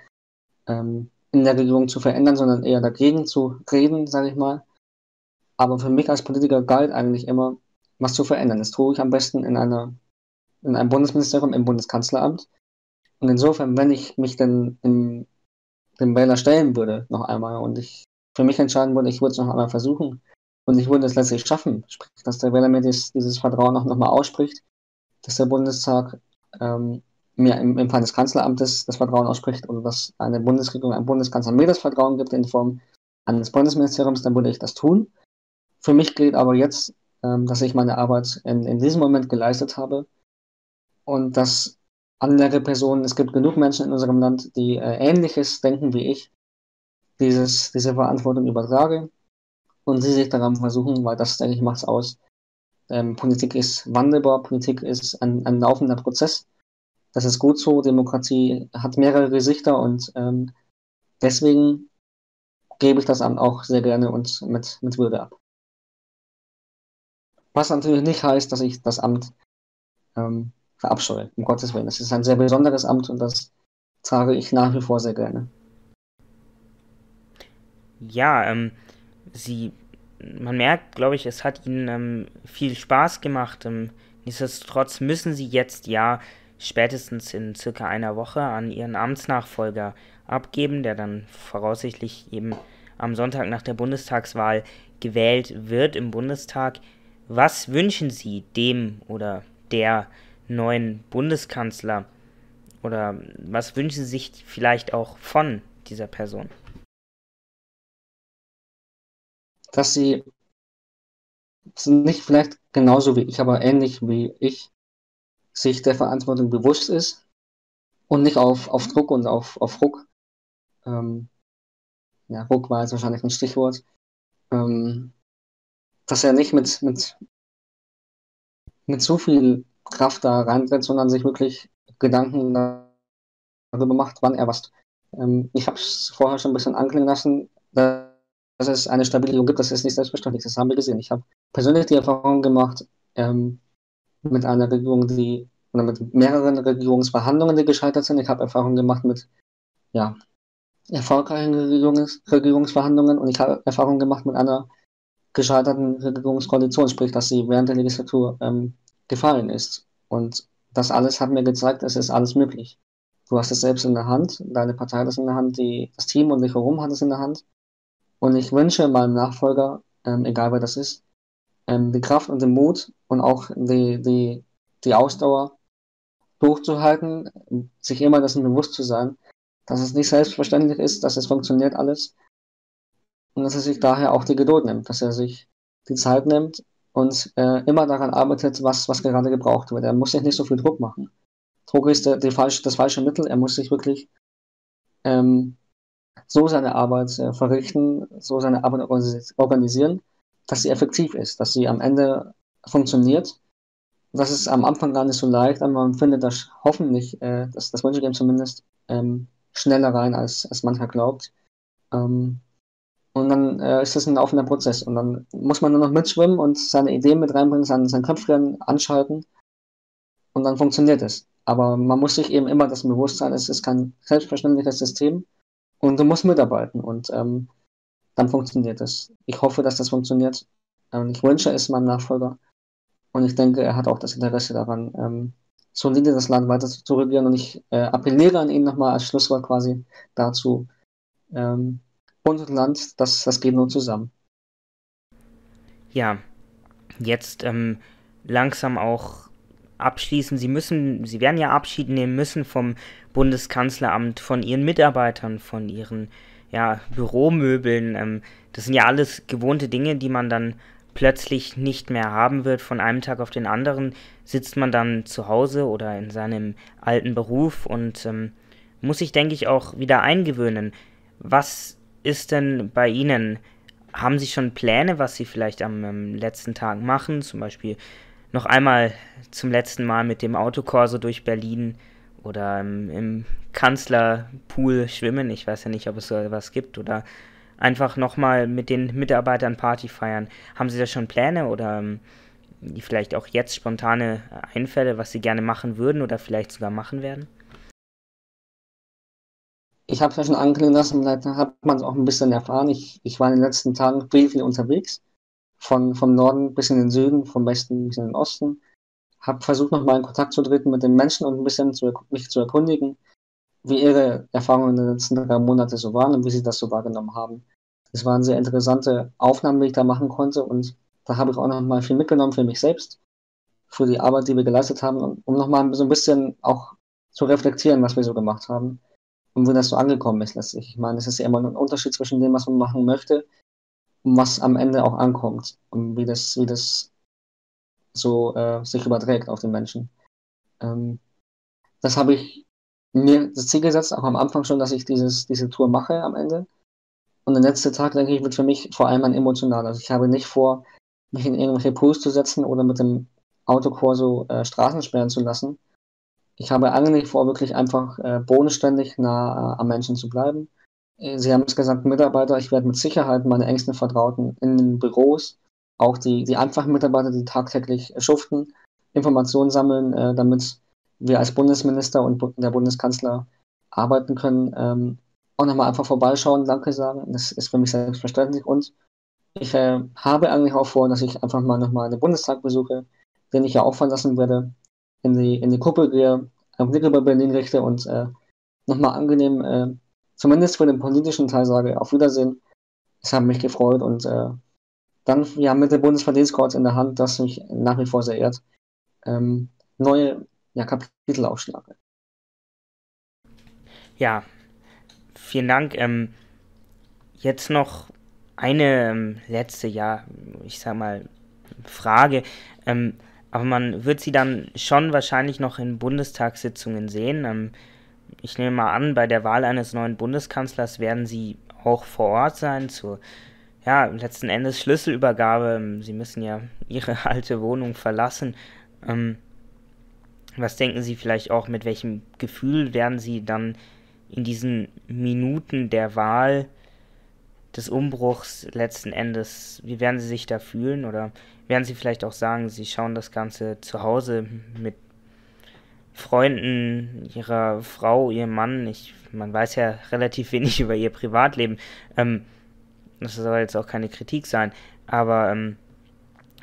ähm, in der Regierung zu verändern, sondern eher dagegen zu reden, sage ich mal. Aber für mich als Politiker galt eigentlich immer, was zu verändern. Das tue ich am besten in einer in einem Bundesministerium, im Bundeskanzleramt. Und insofern, wenn ich mich dann im, dem Wähler stellen würde, noch einmal, und ich für mich entscheiden würde, ich würde es noch einmal versuchen, und ich würde es letztlich schaffen, sprich, dass der Wähler mir dies, dieses Vertrauen auch nochmal ausspricht, dass der Bundestag ähm, mir im, im Fall des Kanzleramtes das Vertrauen ausspricht oder dass eine Bundesregierung, ein Bundeskanzler mir das Vertrauen gibt in Form eines Bundesministeriums, dann würde ich das tun. Für mich gilt aber jetzt, ähm, dass ich meine Arbeit in, in diesem Moment geleistet habe und dass andere Personen, es gibt genug Menschen in unserem Land, die äh, Ähnliches denken wie ich, dieses, diese Verantwortung übertrage und sie sich daran versuchen, weil das, denke ich, macht es aus. Ähm, Politik ist wandelbar, Politik ist ein, ein laufender Prozess. Das ist gut so, Demokratie hat mehrere Gesichter und ähm, deswegen gebe ich das Amt auch sehr gerne und mit, mit Würde ab. Was natürlich nicht heißt, dass ich das Amt ähm, verabscheue, um Gottes Willen. Es ist ein sehr besonderes Amt und das trage ich nach wie vor sehr gerne. Ja, ähm, sie, man merkt, glaube ich, es hat ihnen ähm, viel Spaß gemacht. Ähm, nichtsdestotrotz müssen sie jetzt ja spätestens in circa einer Woche an ihren Amtsnachfolger abgeben, der dann voraussichtlich eben am Sonntag nach der Bundestagswahl gewählt wird im Bundestag. Was wünschen Sie dem oder der neuen Bundeskanzler? Oder was wünschen Sie sich vielleicht auch von dieser Person? dass sie nicht vielleicht genauso wie ich, aber ähnlich wie ich, sich der Verantwortung bewusst ist und nicht auf, auf Druck und auf, auf Ruck, ähm, ja, Ruck war jetzt wahrscheinlich ein Stichwort, ähm, dass er nicht mit, mit, mit so viel Kraft da reintritt, sondern sich wirklich Gedanken darüber macht, wann er was. Ähm, ich habe es vorher schon ein bisschen anklingen lassen, dass dass es eine Stabilisierung gibt, das ist nicht selbstverständlich. Das haben wir gesehen. Ich habe persönlich die Erfahrung gemacht, ähm, mit einer Regierung, die, oder mit mehreren Regierungsverhandlungen, die gescheitert sind. Ich habe Erfahrung gemacht mit, ja, erfolgreichen Regierungs Regierungsverhandlungen und ich habe Erfahrung gemacht mit einer gescheiterten Regierungskoalition, sprich, dass sie während der Legislatur ähm, gefallen ist. Und das alles hat mir gezeigt, es ist alles möglich. Du hast es selbst in der Hand, deine Partei hat es in der Hand, die, das Team und dich herum hat es in der Hand. Und ich wünsche meinem Nachfolger, ähm, egal wer das ist, ähm, die Kraft und den Mut und auch die, die, die Ausdauer durchzuhalten, sich immer dessen bewusst zu sein, dass es nicht selbstverständlich ist, dass es funktioniert alles und dass er sich daher auch die Geduld nimmt, dass er sich die Zeit nimmt und äh, immer daran arbeitet, was, was gerade gebraucht wird. Er muss sich nicht so viel Druck machen. Druck ist der, der falsche, das falsche Mittel. Er muss sich wirklich ähm, so seine Arbeit äh, verrichten, so seine Arbeit organisieren, dass sie effektiv ist, dass sie am Ende funktioniert. Das ist am Anfang gar nicht so leicht, aber man findet das hoffentlich, äh, das, das ich ihm zumindest, ähm, schneller rein, als, als mancher glaubt. Ähm, und dann äh, ist das ein laufender Prozess. Und dann muss man nur noch mitschwimmen und seine Ideen mit reinbringen, sein, sein Köpfchen anschalten. Und dann funktioniert es. Aber man muss sich eben immer das Bewusstsein, es ist kein selbstverständliches System. Und du musst mitarbeiten und ähm, dann funktioniert es. Ich hoffe, dass das funktioniert. Ähm, ich wünsche es meinem Nachfolger. Und ich denke, er hat auch das Interesse daran, ähm, solide das Land weiter zu regieren. Und ich äh, appelliere an ihn nochmal als Schlusswort quasi dazu. Ähm, Und Land, das, das geht nur zusammen. Ja, jetzt ähm, langsam auch abschließend, Sie müssen, Sie werden ja Abschied nehmen müssen vom Bundeskanzleramt, von Ihren Mitarbeitern, von Ihren ja, Büromöbeln. Ähm, das sind ja alles gewohnte Dinge, die man dann plötzlich nicht mehr haben wird. Von einem Tag auf den anderen sitzt man dann zu Hause oder in seinem alten Beruf und ähm, muss sich, denke ich, auch wieder eingewöhnen. Was ist denn bei Ihnen? Haben Sie schon Pläne, was Sie vielleicht am, am letzten Tag machen? Zum Beispiel noch einmal zum letzten Mal mit dem Autokorso durch Berlin oder im, im Kanzlerpool schwimmen. Ich weiß ja nicht, ob es so etwas gibt oder einfach nochmal mit den Mitarbeitern Party feiern. Haben Sie da schon Pläne oder ähm, vielleicht auch jetzt spontane Einfälle, was Sie gerne machen würden oder vielleicht sogar machen werden? Ich habe es ja schon anklingen lassen, vielleicht hat man es auch ein bisschen erfahren. Ich, ich war in den letzten Tagen viel unterwegs, von, vom Norden bis in den Süden, vom Westen bis in den Osten. Habe versucht, nochmal in Kontakt zu treten mit den Menschen und ein bisschen zu, mich zu erkundigen, wie ihre Erfahrungen in den letzten drei Monaten so waren und wie sie das so wahrgenommen haben. Es waren sehr interessante Aufnahmen, die ich da machen konnte und da habe ich auch nochmal viel mitgenommen für mich selbst, für die Arbeit, die wir geleistet haben, um nochmal so ein bisschen auch zu reflektieren, was wir so gemacht haben und wie das so angekommen ist letztlich. Ich meine, es ist ja immer ein Unterschied zwischen dem, was man machen möchte und was am Ende auch ankommt und wie das, wie das so äh, sich überträgt auf den Menschen. Ähm, das habe ich mir das Ziel gesetzt, auch am Anfang schon, dass ich dieses, diese Tour mache am Ende. Und der letzte Tag, denke ich, wird für mich vor allem ein emotionaler. Also ich habe nicht vor, mich in irgendwelche Pools zu setzen oder mit dem Autokorso äh, Straßen sperren zu lassen. Ich habe eigentlich vor, wirklich einfach äh, bodenständig nah äh, am Menschen zu bleiben. Äh, Sie haben es gesagt, Mitarbeiter, ich werde mit Sicherheit meine engsten Vertrauten in den Büros, auch die, die einfachen Mitarbeiter, die tagtäglich schuften, Informationen sammeln, äh, damit wir als Bundesminister und der Bundeskanzler arbeiten können, ähm, auch nochmal einfach vorbeischauen, Danke sagen. Das ist für mich selbstverständlich. Und ich äh, habe eigentlich auch vor, dass ich einfach mal nochmal den Bundestag besuche, den ich ja auch verlassen werde, in die, in die Kuppel gehe, Blick über Berlin richte und äh, nochmal angenehm, äh, zumindest für den politischen Teil sage, auf Wiedersehen. Es hat mich gefreut und äh, dann ja mit dem Bundesverdienstkreuz in der Hand, das mich nach wie vor sehr ehrt, ähm, neue ja, Kapitel aufschlage. Ja, vielen Dank. Ähm, jetzt noch eine ähm, letzte, ja, ich sag mal, Frage. Ähm, aber man wird sie dann schon wahrscheinlich noch in Bundestagssitzungen sehen. Ähm, ich nehme mal an, bei der Wahl eines neuen Bundeskanzlers werden sie auch vor Ort sein zur ja, letzten Endes Schlüsselübergabe. Ähm, sie müssen ja ihre alte Wohnung verlassen. Ähm, was denken Sie vielleicht auch, mit welchem Gefühl werden Sie dann in diesen Minuten der Wahl des Umbruchs letzten Endes, wie werden Sie sich da fühlen? Oder werden Sie vielleicht auch sagen, Sie schauen das Ganze zu Hause mit Freunden Ihrer Frau, Ihrem Mann? Ich, man weiß ja relativ wenig über Ihr Privatleben. Ähm, das soll jetzt auch keine Kritik sein. Aber ähm,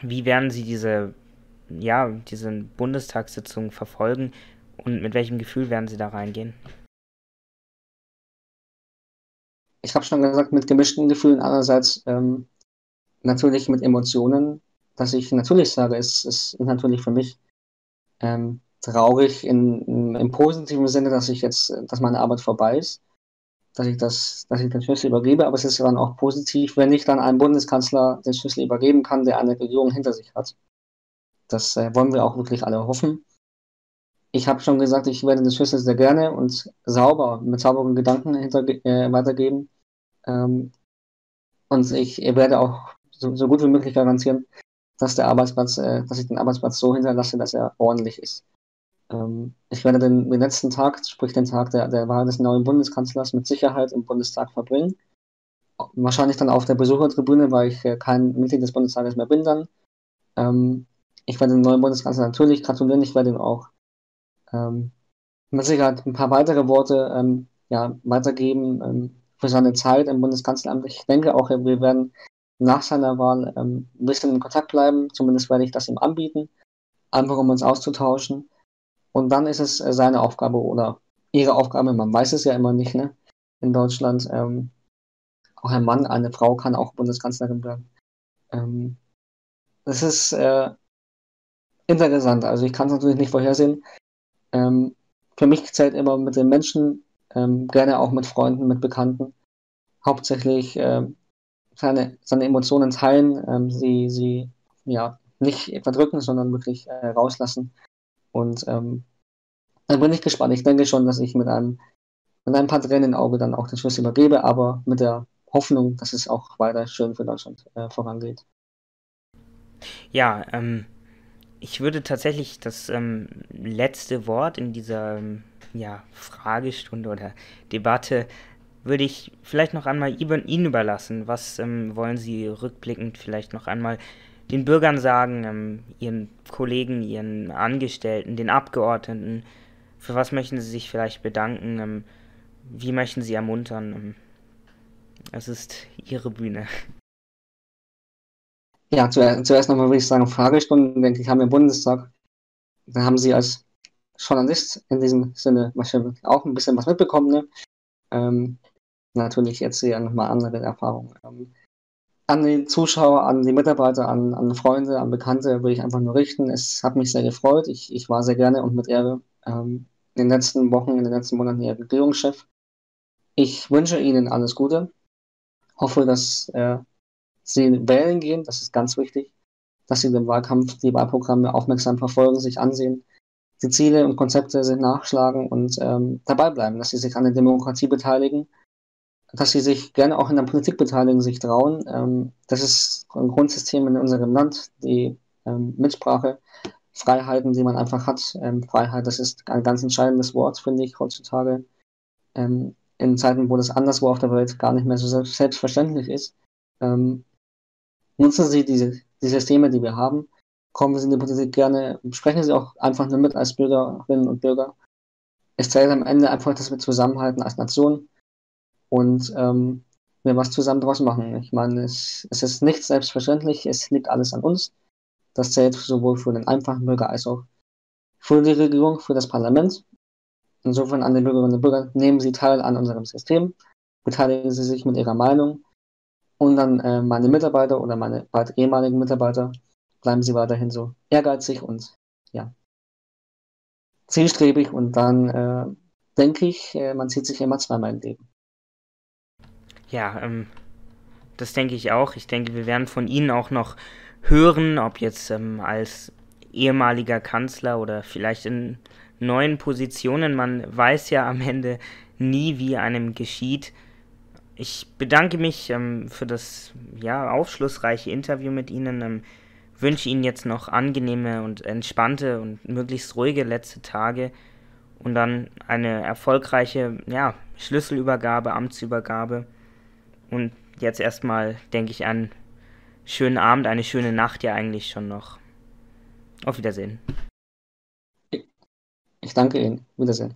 wie werden Sie diese, ja, diese Bundestagssitzung verfolgen und mit welchem Gefühl werden Sie da reingehen? Ich habe schon gesagt, mit gemischten Gefühlen. Einerseits ähm, natürlich mit Emotionen, dass ich natürlich sage, es ist natürlich für mich ähm, traurig in, in, im positiven Sinne, dass ich jetzt, dass meine Arbeit vorbei ist, dass ich das, dass ich den Schlüssel übergebe, aber es ist dann auch positiv, wenn ich dann einem Bundeskanzler den Schlüssel übergeben kann, der eine Regierung hinter sich hat. Das äh, wollen wir auch wirklich alle hoffen. Ich habe schon gesagt, ich werde den Schlüssel sehr gerne und sauber, mit sauberen Gedanken hinter, äh, weitergeben. Ähm, und ich werde auch so, so, gut wie möglich garantieren, dass der Arbeitsplatz, äh, dass ich den Arbeitsplatz so hinterlasse, dass er ordentlich ist. Ähm, ich werde den, den, letzten Tag, sprich den Tag der, der Wahl des neuen Bundeskanzlers, mit Sicherheit im Bundestag verbringen. Wahrscheinlich dann auf der Besuchertribüne, weil ich äh, kein Mitglied des Bundestages mehr bin dann. Ähm, ich werde den neuen Bundeskanzler natürlich gratulieren, ich werde ihm auch ähm, mit Sicherheit ein paar weitere Worte ähm, ja, weitergeben ähm, für seine Zeit im Bundeskanzleramt. Ich denke auch, wir werden nach seiner Wahl ähm, ein bisschen in Kontakt bleiben. Zumindest werde ich das ihm anbieten, einfach um uns auszutauschen. Und dann ist es äh, seine Aufgabe oder ihre Aufgabe, man weiß es ja immer nicht, ne? In Deutschland. Ähm, auch ein Mann, eine Frau kann auch Bundeskanzlerin werden. Ähm, das ist äh, interessant. Also ich kann es natürlich nicht vorhersehen. Ähm, für mich zählt immer mit den Menschen, ähm, gerne auch mit Freunden, mit Bekannten, hauptsächlich äh, seine, seine Emotionen teilen, ähm, sie, sie ja nicht verdrücken, sondern wirklich äh, rauslassen. Und ähm, dann bin ich gespannt. Ich denke schon, dass ich mit einem, mit ein paar Tränen im Auge dann auch den Schluss übergebe, aber mit der Hoffnung, dass es auch weiter schön für Deutschland äh, vorangeht. Ja, ähm, ich würde tatsächlich das ähm, letzte Wort in dieser ähm, ja, Fragestunde oder Debatte würde ich vielleicht noch einmal Ihnen überlassen. Was ähm, wollen Sie rückblickend vielleicht noch einmal den Bürgern sagen, ähm, Ihren Kollegen, Ihren Angestellten, den Abgeordneten? Für was möchten Sie sich vielleicht bedanken? Ähm, wie möchten Sie ermuntern? Ähm, es ist Ihre Bühne. Ja, zuerst, zuerst nochmal würde ich sagen, Fragestunden, denke ich, haben wir im Bundestag. Da haben Sie als Journalist in diesem Sinne wahrscheinlich auch ein bisschen was mitbekommen. Ne? Ähm, natürlich jetzt hier nochmal andere Erfahrungen. Ähm, an die Zuschauer, an die Mitarbeiter, an, an Freunde, an Bekannte würde ich einfach nur richten. Es hat mich sehr gefreut. Ich, ich war sehr gerne und mit Ehre ähm, in den letzten Wochen, in den letzten Monaten Ihr Regierungschef. Ich wünsche Ihnen alles Gute. Hoffe, dass äh, Sie wählen gehen. Das ist ganz wichtig. Dass Sie den Wahlkampf, die Wahlprogramme aufmerksam verfolgen, sich ansehen, die Ziele und Konzepte sind nachschlagen und ähm, dabei bleiben, dass Sie sich an der Demokratie beteiligen dass sie sich gerne auch in der Politik beteiligen, sich trauen. Ähm, das ist ein Grundsystem in unserem Land, die ähm, Mitsprache, Freiheiten, die man einfach hat. Ähm, Freiheit, das ist ein ganz entscheidendes Wort, finde ich, heutzutage. Ähm, in Zeiten, wo das anderswo auf der Welt gar nicht mehr so selbstverständlich ist. Ähm, nutzen Sie diese, die Systeme, die wir haben. Kommen Sie in die Politik gerne, sprechen Sie auch einfach nur mit als Bürgerinnen und Bürger. Es zählt am Ende einfach, dass wir zusammenhalten als Nation und ähm, wir was zusammen draus machen. Ich meine, es, es ist nicht selbstverständlich, es liegt alles an uns. Das zählt sowohl für den einfachen Bürger als auch für die Regierung, für das Parlament. Insofern an die Bürgerinnen und Bürger, nehmen Sie teil an unserem System, beteiligen Sie sich mit Ihrer Meinung und dann äh, meine Mitarbeiter oder meine bald ehemaligen Mitarbeiter, bleiben Sie weiterhin so ehrgeizig und ja, zielstrebig und dann äh, denke ich, äh, man sieht sich immer zweimal im Leben. Ja, ähm, das denke ich auch. Ich denke, wir werden von Ihnen auch noch hören, ob jetzt ähm, als ehemaliger Kanzler oder vielleicht in neuen Positionen. Man weiß ja am Ende nie, wie einem geschieht. Ich bedanke mich ähm, für das ja, aufschlussreiche Interview mit Ihnen. Ähm, wünsche Ihnen jetzt noch angenehme und entspannte und möglichst ruhige letzte Tage und dann eine erfolgreiche ja, Schlüsselübergabe, Amtsübergabe. Und jetzt erstmal denke ich an schönen Abend, eine schöne Nacht ja eigentlich schon noch. Auf Wiedersehen. Ich danke Ihnen. Wiedersehen.